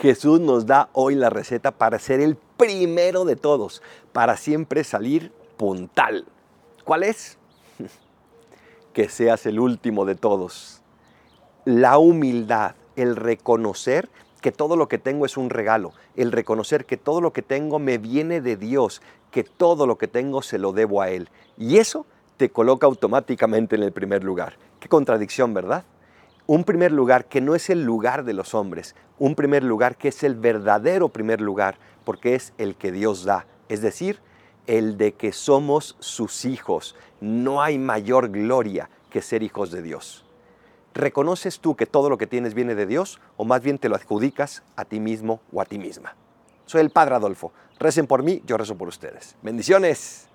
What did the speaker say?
Jesús nos da hoy la receta para ser el primero de todos, para siempre salir puntal. ¿Cuál es? Que seas el último de todos. La humildad, el reconocer que todo lo que tengo es un regalo, el reconocer que todo lo que tengo me viene de Dios, que todo lo que tengo se lo debo a Él. Y eso te coloca automáticamente en el primer lugar. Qué contradicción, ¿verdad? Un primer lugar que no es el lugar de los hombres, un primer lugar que es el verdadero primer lugar, porque es el que Dios da, es decir, el de que somos sus hijos. No hay mayor gloria que ser hijos de Dios. ¿Reconoces tú que todo lo que tienes viene de Dios o más bien te lo adjudicas a ti mismo o a ti misma? Soy el Padre Adolfo. Recen por mí, yo rezo por ustedes. Bendiciones.